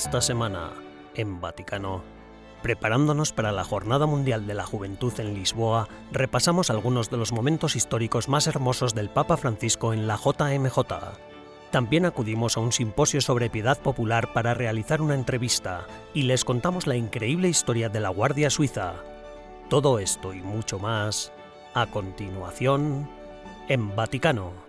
Esta semana, en Vaticano, preparándonos para la Jornada Mundial de la Juventud en Lisboa, repasamos algunos de los momentos históricos más hermosos del Papa Francisco en la JMJ. También acudimos a un simposio sobre piedad popular para realizar una entrevista y les contamos la increíble historia de la Guardia Suiza. Todo esto y mucho más, a continuación, en Vaticano.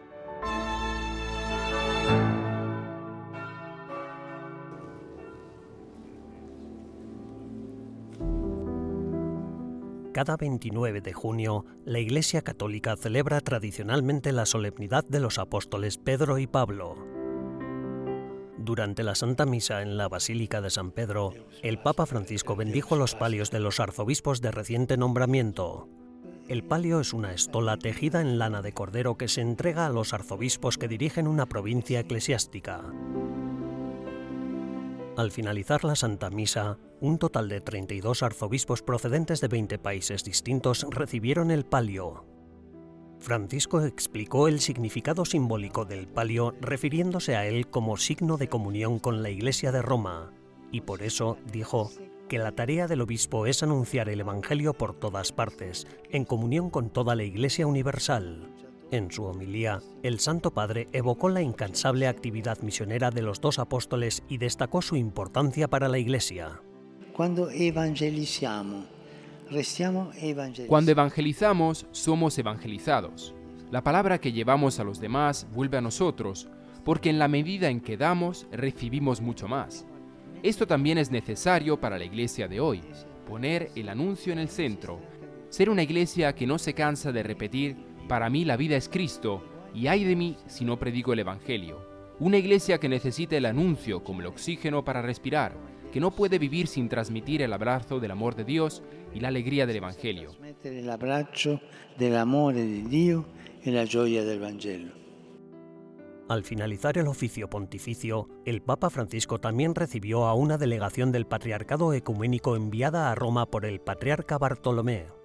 Cada 29 de junio, la Iglesia Católica celebra tradicionalmente la solemnidad de los apóstoles Pedro y Pablo. Durante la Santa Misa en la Basílica de San Pedro, el Papa Francisco bendijo los palios de los arzobispos de reciente nombramiento. El palio es una estola tejida en lana de cordero que se entrega a los arzobispos que dirigen una provincia eclesiástica. Al finalizar la Santa Misa, un total de 32 arzobispos procedentes de 20 países distintos recibieron el palio. Francisco explicó el significado simbólico del palio refiriéndose a él como signo de comunión con la Iglesia de Roma, y por eso dijo que la tarea del obispo es anunciar el Evangelio por todas partes, en comunión con toda la Iglesia universal. En su homilía, el Santo Padre evocó la incansable actividad misionera de los dos apóstoles y destacó su importancia para la Iglesia. Cuando Cuando evangelizamos, somos evangelizados. La palabra que llevamos a los demás vuelve a nosotros, porque en la medida en que damos, recibimos mucho más. Esto también es necesario para la iglesia de hoy, poner el anuncio en el centro, ser una iglesia que no se cansa de repetir para mí la vida es Cristo, y ay de mí si no predico el Evangelio. Una iglesia que necesita el anuncio como el oxígeno para respirar, que no puede vivir sin transmitir el abrazo del amor de Dios y la alegría del Evangelio. El abrazo del amor de Dios y la joya del Evangelio. Al finalizar el oficio pontificio, el Papa Francisco también recibió a una delegación del Patriarcado Ecuménico enviada a Roma por el Patriarca Bartolomé.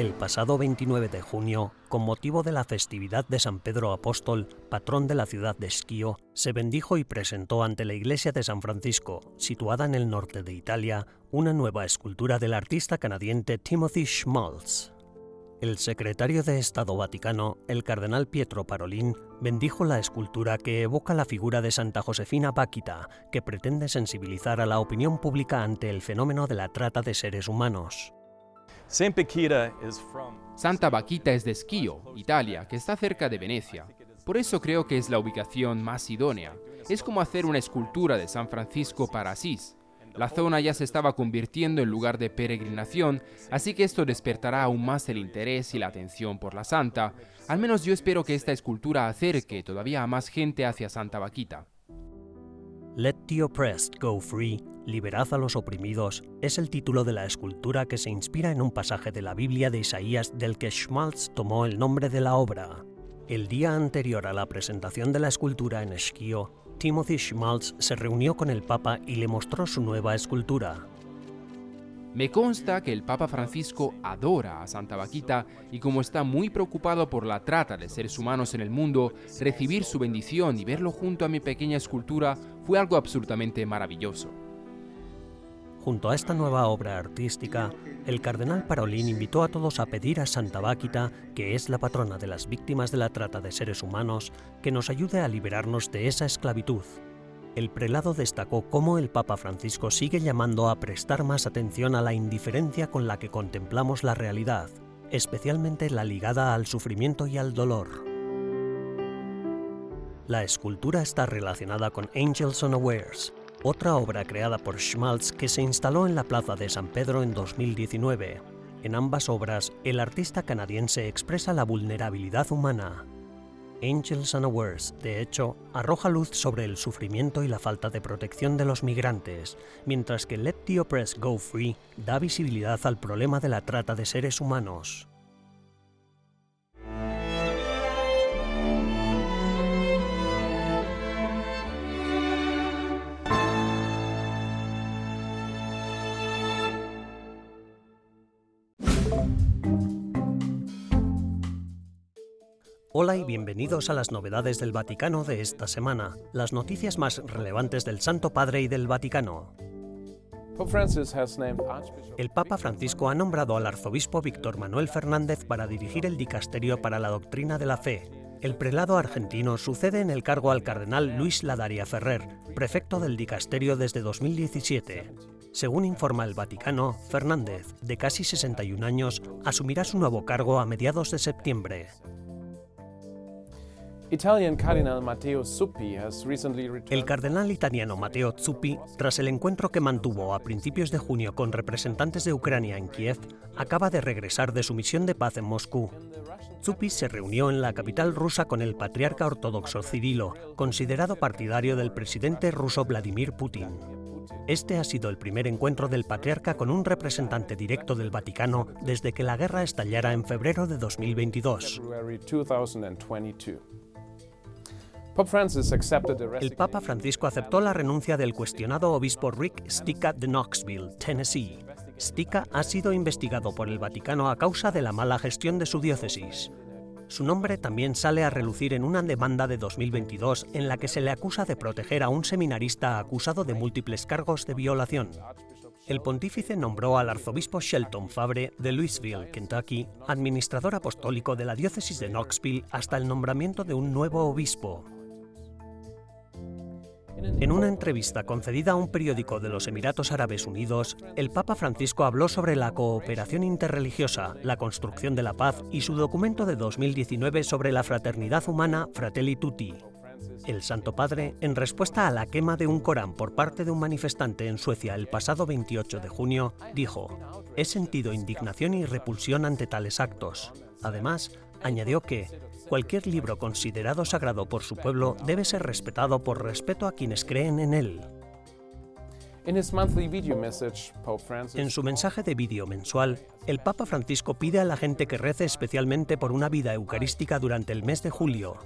El pasado 29 de junio, con motivo de la festividad de San Pedro Apóstol, patrón de la ciudad de Schio, se bendijo y presentó ante la iglesia de San Francisco, situada en el norte de Italia, una nueva escultura del artista canadiense Timothy Schmaltz. El secretario de Estado Vaticano, el cardenal Pietro Parolin, bendijo la escultura que evoca la figura de Santa Josefina Báquita, que pretende sensibilizar a la opinión pública ante el fenómeno de la trata de seres humanos. Santa Baquita es de Schio, Italia, que está cerca de Venecia. Por eso creo que es la ubicación más idónea. Es como hacer una escultura de San Francisco para Asís. La zona ya se estaba convirtiendo en lugar de peregrinación, así que esto despertará aún más el interés y la atención por la santa. Al menos yo espero que esta escultura acerque todavía a más gente hacia Santa Baquita. Let the oppressed go free, liberad a los oprimidos, es el título de la escultura que se inspira en un pasaje de la Biblia de Isaías del que Schmaltz tomó el nombre de la obra. El día anterior a la presentación de la escultura en Schio, Timothy Schmaltz se reunió con el Papa y le mostró su nueva escultura. Me consta que el Papa Francisco adora a Santa Vaquita y como está muy preocupado por la trata de seres humanos en el mundo, recibir su bendición y verlo junto a mi pequeña escultura fue algo absolutamente maravilloso. Junto a esta nueva obra artística, el cardenal Parolín invitó a todos a pedir a Santa Vaquita, que es la patrona de las víctimas de la trata de seres humanos, que nos ayude a liberarnos de esa esclavitud el prelado destacó cómo el Papa Francisco sigue llamando a prestar más atención a la indiferencia con la que contemplamos la realidad, especialmente la ligada al sufrimiento y al dolor. La escultura está relacionada con Angels Unawares, otra obra creada por Schmaltz que se instaló en la Plaza de San Pedro en 2019. En ambas obras, el artista canadiense expresa la vulnerabilidad humana, Angels Unawares, de hecho, arroja luz sobre el sufrimiento y la falta de protección de los migrantes, mientras que Let the Oppressed Go Free da visibilidad al problema de la trata de seres humanos. Hola y bienvenidos a las novedades del Vaticano de esta semana, las noticias más relevantes del Santo Padre y del Vaticano. El Papa Francisco ha nombrado al arzobispo Víctor Manuel Fernández para dirigir el dicasterio para la doctrina de la fe. El prelado argentino sucede en el cargo al cardenal Luis Ladaria Ferrer, prefecto del dicasterio desde 2017. Según informa el Vaticano, Fernández, de casi 61 años, asumirá su nuevo cargo a mediados de septiembre. El cardenal italiano Matteo Zuppi, tras el encuentro que mantuvo a principios de junio con representantes de Ucrania en Kiev, acaba de regresar de su misión de paz en Moscú. Zuppi se reunió en la capital rusa con el patriarca ortodoxo Cirilo, considerado partidario del presidente ruso Vladimir Putin. Este ha sido el primer encuentro del patriarca con un representante directo del Vaticano desde que la guerra estallara en febrero de 2022. El Papa Francisco aceptó la renuncia del cuestionado obispo Rick Stica de Knoxville, Tennessee. Stica ha sido investigado por el Vaticano a causa de la mala gestión de su diócesis. Su nombre también sale a relucir en una demanda de 2022 en la que se le acusa de proteger a un seminarista acusado de múltiples cargos de violación. El pontífice nombró al arzobispo Shelton Fabre de Louisville, Kentucky, administrador apostólico de la diócesis de Knoxville hasta el nombramiento de un nuevo obispo. En una entrevista concedida a un periódico de los Emiratos Árabes Unidos, el Papa Francisco habló sobre la cooperación interreligiosa, la construcción de la paz y su documento de 2019 sobre la fraternidad humana Fratelli Tutti. El Santo Padre, en respuesta a la quema de un Corán por parte de un manifestante en Suecia el pasado 28 de junio, dijo, He sentido indignación y repulsión ante tales actos. Además, añadió que cualquier libro considerado sagrado por su pueblo debe ser respetado por respeto a quienes creen en él. En su mensaje de vídeo mensual, el Papa Francisco pide a la gente que rece especialmente por una vida eucarística durante el mes de julio.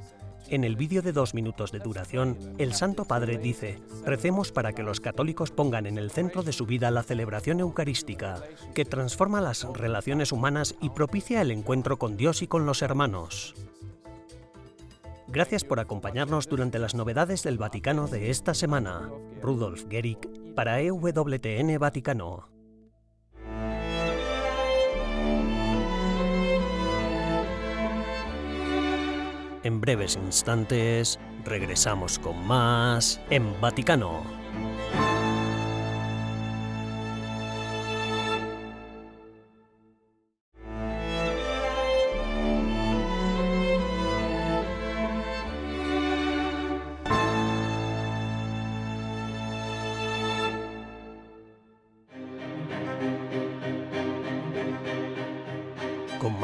En el vídeo de dos minutos de duración, el Santo Padre dice, recemos para que los católicos pongan en el centro de su vida la celebración eucarística, que transforma las relaciones humanas y propicia el encuentro con Dios y con los hermanos. Gracias por acompañarnos durante las novedades del Vaticano de esta semana. Rudolf Gehrig para EWTN Vaticano. En breves instantes regresamos con más en Vaticano.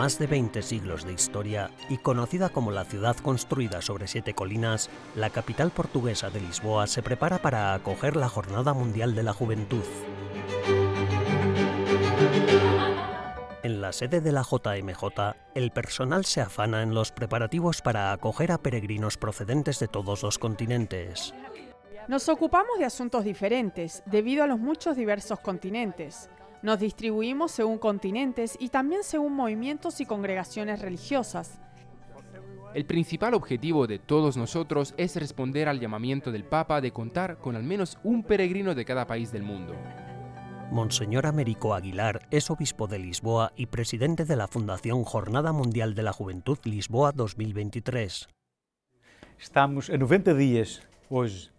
Más de 20 siglos de historia y conocida como la ciudad construida sobre siete colinas, la capital portuguesa de Lisboa se prepara para acoger la Jornada Mundial de la Juventud. En la sede de la JMJ, el personal se afana en los preparativos para acoger a peregrinos procedentes de todos los continentes. Nos ocupamos de asuntos diferentes debido a los muchos diversos continentes. Nos distribuimos según continentes y también según movimientos y congregaciones religiosas. El principal objetivo de todos nosotros es responder al llamamiento del Papa de contar con al menos un peregrino de cada país del mundo. Monseñor Américo Aguilar es obispo de Lisboa y presidente de la Fundación Jornada Mundial de la Juventud Lisboa 2023. Estamos en 90 días hoy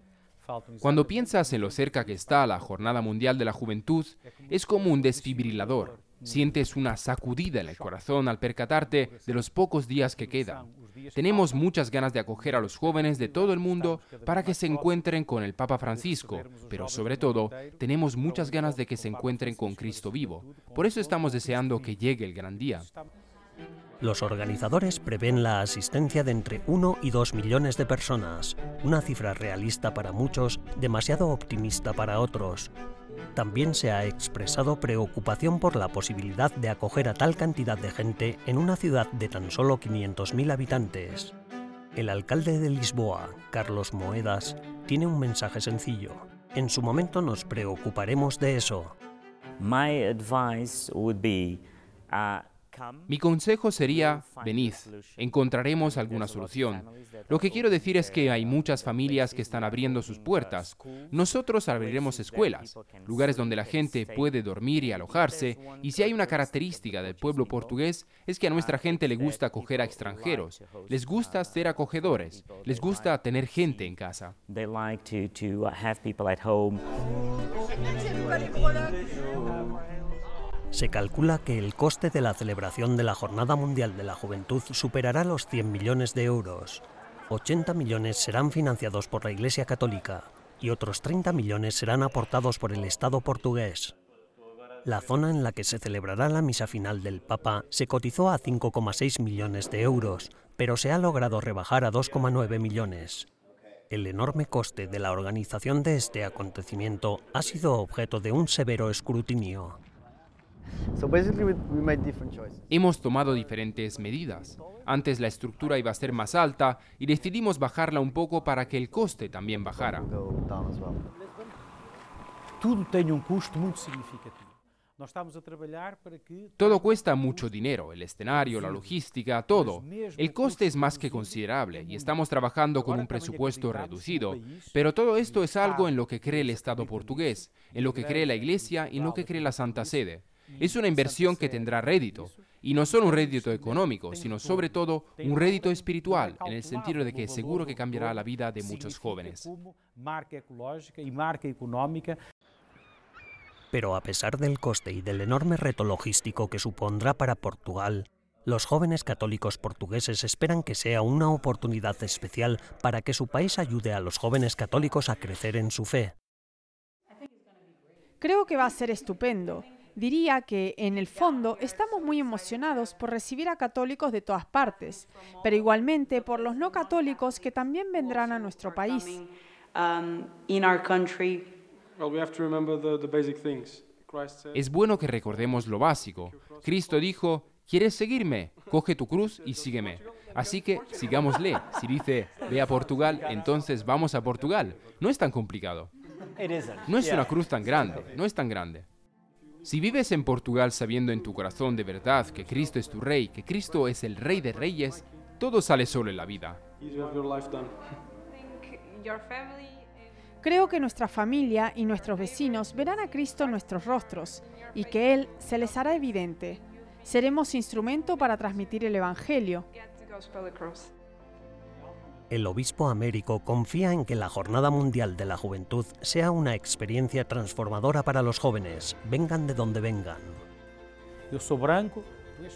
cuando piensas en lo cerca que está la Jornada Mundial de la Juventud, es como un desfibrilador. Sientes una sacudida en el corazón al percatarte de los pocos días que quedan. Tenemos muchas ganas de acoger a los jóvenes de todo el mundo para que se encuentren con el Papa Francisco, pero sobre todo tenemos muchas ganas de que se encuentren con Cristo vivo. Por eso estamos deseando que llegue el gran día. Los organizadores prevén la asistencia de entre 1 y 2 millones de personas, una cifra realista para muchos, demasiado optimista para otros. También se ha expresado preocupación por la posibilidad de acoger a tal cantidad de gente en una ciudad de tan solo 500.000 habitantes. El alcalde de Lisboa, Carlos Moedas, tiene un mensaje sencillo. En su momento nos preocuparemos de eso. My advice would be uh, Mi consejo sería, venid, encontraremos alguna solución. Lo que quiero decir es que hay muchas familias que están abriendo sus puertas. Nosotros abriremos escuelas, lugares donde la gente puede dormir y alojarse, y si hay una característica del pueblo portugués es que a nuestra gente le gusta acoger a extranjeros, les gusta ser acogedores, les gusta tener gente en casa. Se calcula que el coste de la celebración de la Jornada Mundial de la Juventud superará los 100 millones de euros. 80 millones serán financiados por la Iglesia Católica y otros 30 millones serán aportados por el Estado portugués. La zona en la que se celebrará la misa final del Papa se cotizó a 5,6 millones de euros, pero se ha logrado rebajar a 2,9 millones. El enorme coste de la organización de este acontecimiento ha sido objeto de un severo escrutinio. Hemos tomado diferentes medidas. Antes la estructura iba a ser más alta y decidimos bajarla un poco para que el coste también bajara. Tudo tem um custo muito significativo. Todo cuesta mucho dinero, el escenario, la logística, todo. El coste es más que considerable y estamos trabajando con un presupuesto reducido, pero todo esto es algo en lo que cree el Estado portugués, en lo que cree la Iglesia y en lo que cree la Santa Sede. Es una inversión que tendrá rédito, y no solo un rédito económico, sino sobre todo un rédito espiritual, en el sentido de que seguro que cambiará la vida de muchos jóvenes. Pero a pesar del coste y del enorme reto logístico que supondrá para Portugal, los jóvenes católicos portugueses esperan que sea una oportunidad especial para que su país ayude a los jóvenes católicos a crecer en su fe. Creo que va a ser estupendo. Diría que, en el fondo, estamos muy emocionados por recibir a católicos de todas partes, pero igualmente por los no católicos que también vendrán a nuestro país. Es bueno que recordemos lo básico. Cristo dijo, ¿quieres seguirme? Coge tu cruz y sígueme. Así que sigámosle. Si dice, ve a Portugal, entonces vamos a Portugal. No es tan complicado. No es una cruz tan grande, no es tan grande. Si vives en Portugal sabiendo en tu corazón de verdad que Cristo es tu rey, que Cristo es el rey de reyes, todo sale solo en la vida. Creo que nuestra familia y nuestros vecinos verán a Cristo en nuestros rostros y que Él se les hará evidente. Seremos instrumento para transmitir el Evangelio. El obispo Américo confía en que la Jornada Mundial de la Juventud sea una experiencia transformadora para los jóvenes, vengan de donde vengan. Yo soy branco,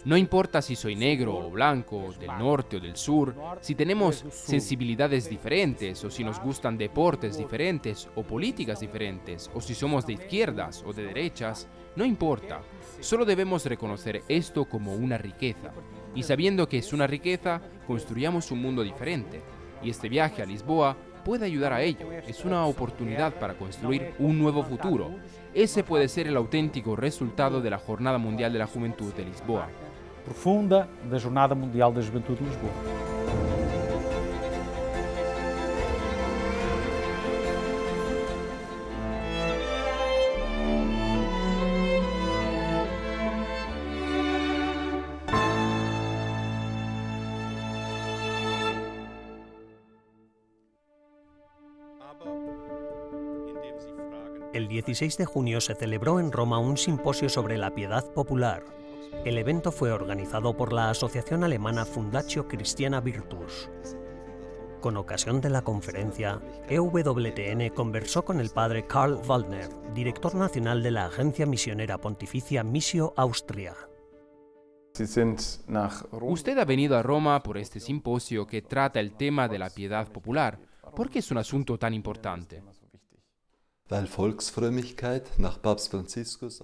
no importa si soy negro o blanco, del norte o del sur, si tenemos sensibilidades diferentes o si nos gustan deportes diferentes o políticas diferentes o si somos de izquierdas o de derechas, no importa. Solo debemos reconocer esto como una riqueza. Y sabiendo que es una riqueza, construyamos un mundo diferente. Y este viaje a Lisboa puede ayudar a ello. Es una oportunidad para construir un nuevo futuro. Ese puede ser el auténtico resultado de la Jornada Mundial de la Juventud de Lisboa. Profunda da Jornada Mundial da Juventude de Lisboa. 16 de junio se celebró en Roma un simposio sobre la piedad popular. El evento fue organizado por la asociación alemana Fundatio Christiana Virtus. Con ocasión de la conferencia, EWTN conversó con el padre Karl Waldner, director nacional de la Agencia Misionera Pontificia Missio Austria. Usted ha venido a Roma por este simposio que trata el tema de la piedad popular. ¿Por qué es un asunto tan importante?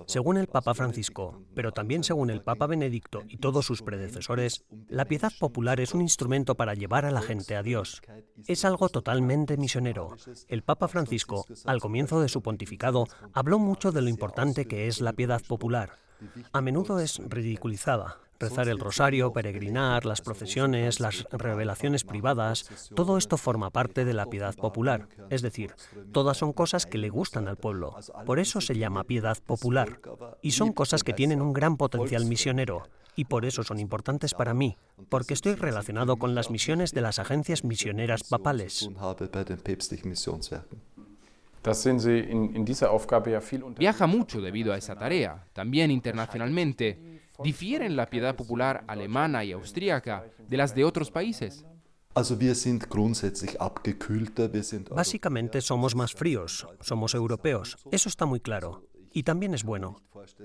Según el Papa Francisco, pero también según el Papa Benedicto y todos sus predecesores, la piedad popular es un instrumento para llevar a la gente a Dios. Es algo totalmente misionero. El Papa Francisco, al comienzo de su pontificado, habló mucho de lo importante que es la piedad popular. A menudo es ridiculizada, rezar el rosario, peregrinar, las procesiones, las revelaciones privadas, todo esto forma parte de la piedad popular. Es decir, todas son cosas que le gustan al pueblo. Por eso se llama piedad popular. Y son cosas que tienen un gran potencial misionero. y por eso son importantes para mí, porque estoy relacionado con las misiones de las agencias misioneras papales. Viaja mucho debido a esa tarea, también internacionalmente. ¿Difieren la piedad popular alemana y austríaca de las de otros países? Básicamente somos más fríos, somos europeos, eso está muy claro. Y también es bueno.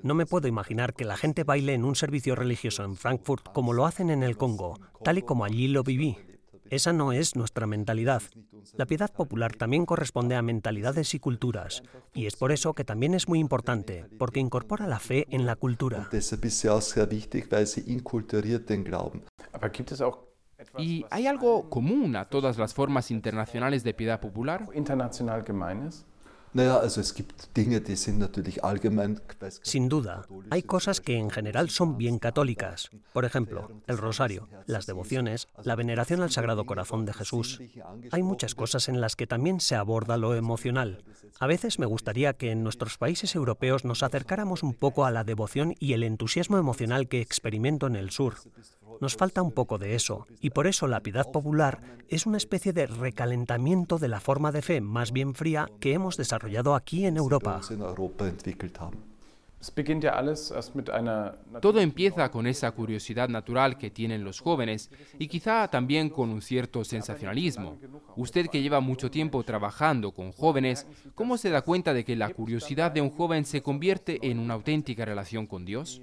No me puedo imaginar que la gente baile en un servicio religioso en Frankfurt como lo hacen en el Congo, tal y como allí lo viví. Esa no es nuestra mentalidad. La piedad popular también corresponde a mentalidades y culturas, y es por eso que también es muy importante, porque incorpora la fe en la cultura. ¿Y hay algo común a todas las formas internacionales de piedad popular? Sin duda, hay cosas que en general son bien católicas. Por ejemplo, el rosario, las devociones, la veneración al Sagrado Corazón de Jesús. Hay muchas cosas en las que también se aborda lo emocional. A veces me gustaría que en nuestros países europeos nos acercáramos un poco a la devoción y el entusiasmo emocional que experimento en el sur. Nos falta un poco de eso, y por eso la piedad popular es una especie de recalentamiento de la forma de fe más bien fría que hemos desarrollado aquí en Europa. Todo empieza con esa curiosidad natural que tienen los jóvenes y quizá también con un cierto sensacionalismo. Usted que lleva mucho tiempo trabajando con jóvenes, ¿cómo se da cuenta de que la curiosidad de un joven se convierte en una auténtica relación con Dios?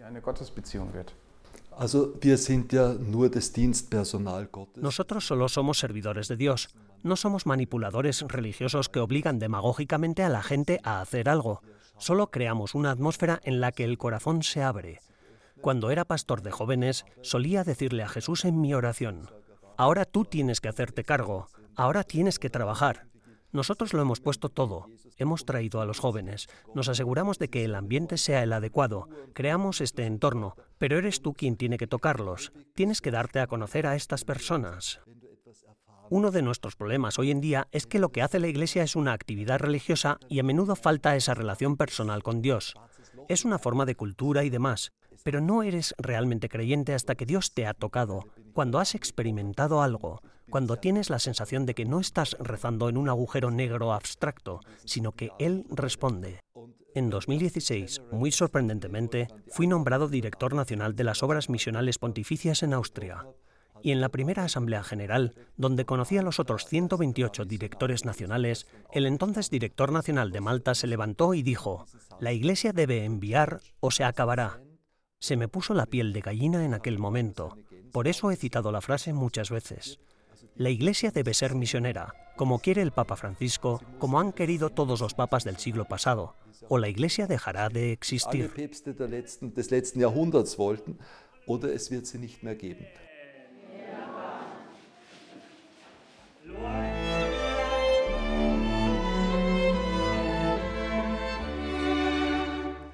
Nosotros solo somos servidores de Dios. No somos manipuladores religiosos que obligan demagógicamente a la gente a hacer algo. Solo creamos una atmósfera en la que el corazón se abre. Cuando era pastor de jóvenes, solía decirle a Jesús en mi oración, ahora tú tienes que hacerte cargo, ahora tienes que trabajar. Nosotros lo hemos puesto todo, hemos traído a los jóvenes, nos aseguramos de que el ambiente sea el adecuado, creamos este entorno, pero eres tú quien tiene que tocarlos, tienes que darte a conocer a estas personas. Uno de nuestros problemas hoy en día es que lo que hace la Iglesia es una actividad religiosa y a menudo falta esa relación personal con Dios. Es una forma de cultura y demás, pero no eres realmente creyente hasta que Dios te ha tocado, cuando has experimentado algo, cuando tienes la sensación de que no estás rezando en un agujero negro abstracto, sino que Él responde. En 2016, muy sorprendentemente, fui nombrado director nacional de las obras misionales pontificias en Austria. Y en la primera Asamblea General, donde conocí a los otros 128 directores nacionales, el entonces director nacional de Malta se levantó y dijo, la Iglesia debe enviar o se acabará. Se me puso la piel de gallina en aquel momento. Por eso he citado la frase muchas veces. La Iglesia debe ser misionera, como quiere el Papa Francisco, como han querido todos los papas del siglo pasado, o la Iglesia dejará de existir.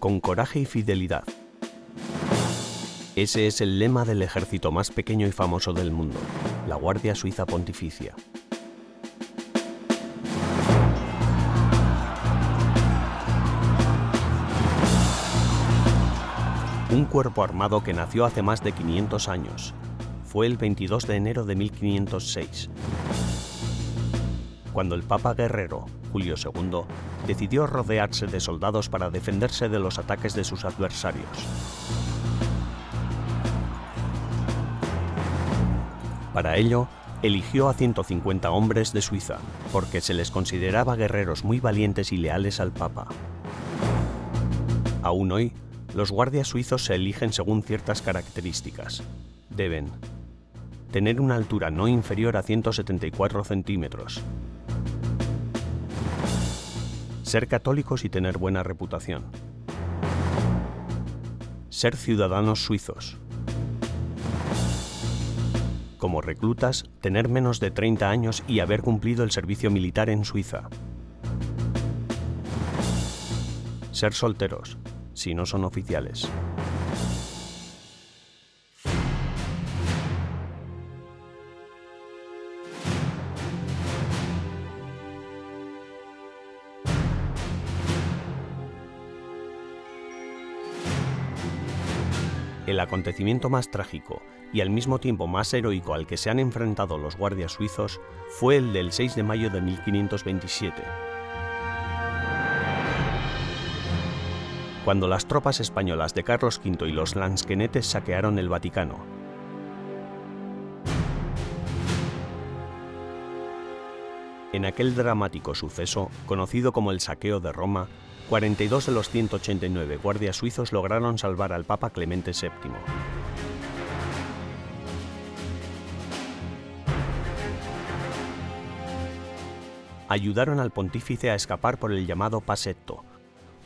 Con coraje y fidelidad. Ese es el lema del ejército más pequeño y famoso del mundo, la Guardia Suiza Pontificia. Un cuerpo armado que nació hace más de 500 años. Fue el 22 de enero de 1506, cuando el Papa Guerrero, Julio II, decidió rodearse de soldados para defenderse de los ataques de sus adversarios. Para ello, eligió a 150 hombres de Suiza, porque se les consideraba guerreros muy valientes y leales al Papa. Aún hoy, los guardias suizos se eligen según ciertas características. Deben tener una altura no inferior a 174 centímetros, ser católicos y tener buena reputación, ser ciudadanos suizos, como reclutas, tener menos de 30 años y haber cumplido el servicio militar en Suiza. Ser solteros, si no son oficiales. El acontecimiento más trágico y al mismo tiempo más heroico al que se han enfrentado los guardias suizos fue el del 6 de mayo de 1527, cuando las tropas españolas de Carlos V y los lansquenetes saquearon el Vaticano. En aquel dramático suceso, conocido como el saqueo de Roma, 42 de los 189 guardias suizos lograron salvar al Papa Clemente VII. Ayudaron al pontífice a escapar por el llamado Pasetto,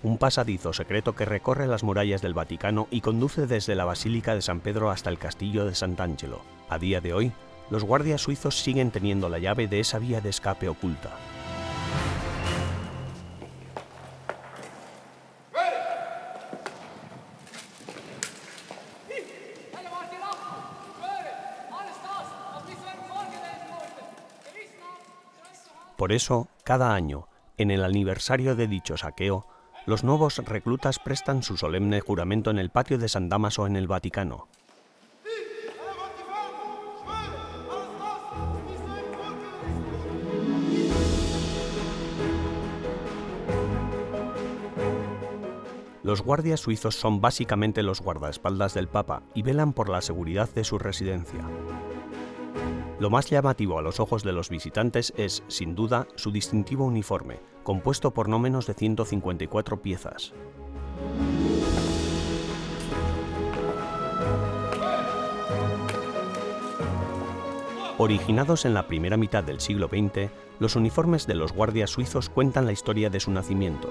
un pasadizo secreto que recorre las murallas del Vaticano y conduce desde la Basílica de San Pedro hasta el castillo de Sant'Angelo. A día de hoy, los guardias suizos siguen teniendo la llave de esa vía de escape oculta. Por eso, cada año, en el aniversario de dicho saqueo, los nuevos reclutas prestan su solemne juramento en el patio de San Damaso en el Vaticano. Los guardias suizos son básicamente los guardaespaldas del Papa y velan por la seguridad de su residencia. Lo más llamativo a los ojos de los visitantes es, sin duda, su distintivo uniforme, compuesto por no menos de 154 piezas. Originados en la primera mitad del siglo XX, los uniformes de los guardias suizos cuentan la historia de su nacimiento.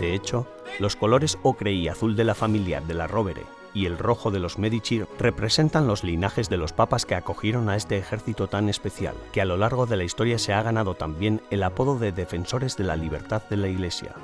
De hecho, los colores ocre y azul de la familia de la Rovere y el rojo de los Medici representan los linajes de los papas que acogieron a este ejército tan especial, que a lo largo de la historia se ha ganado también el apodo de defensores de la libertad de la Iglesia.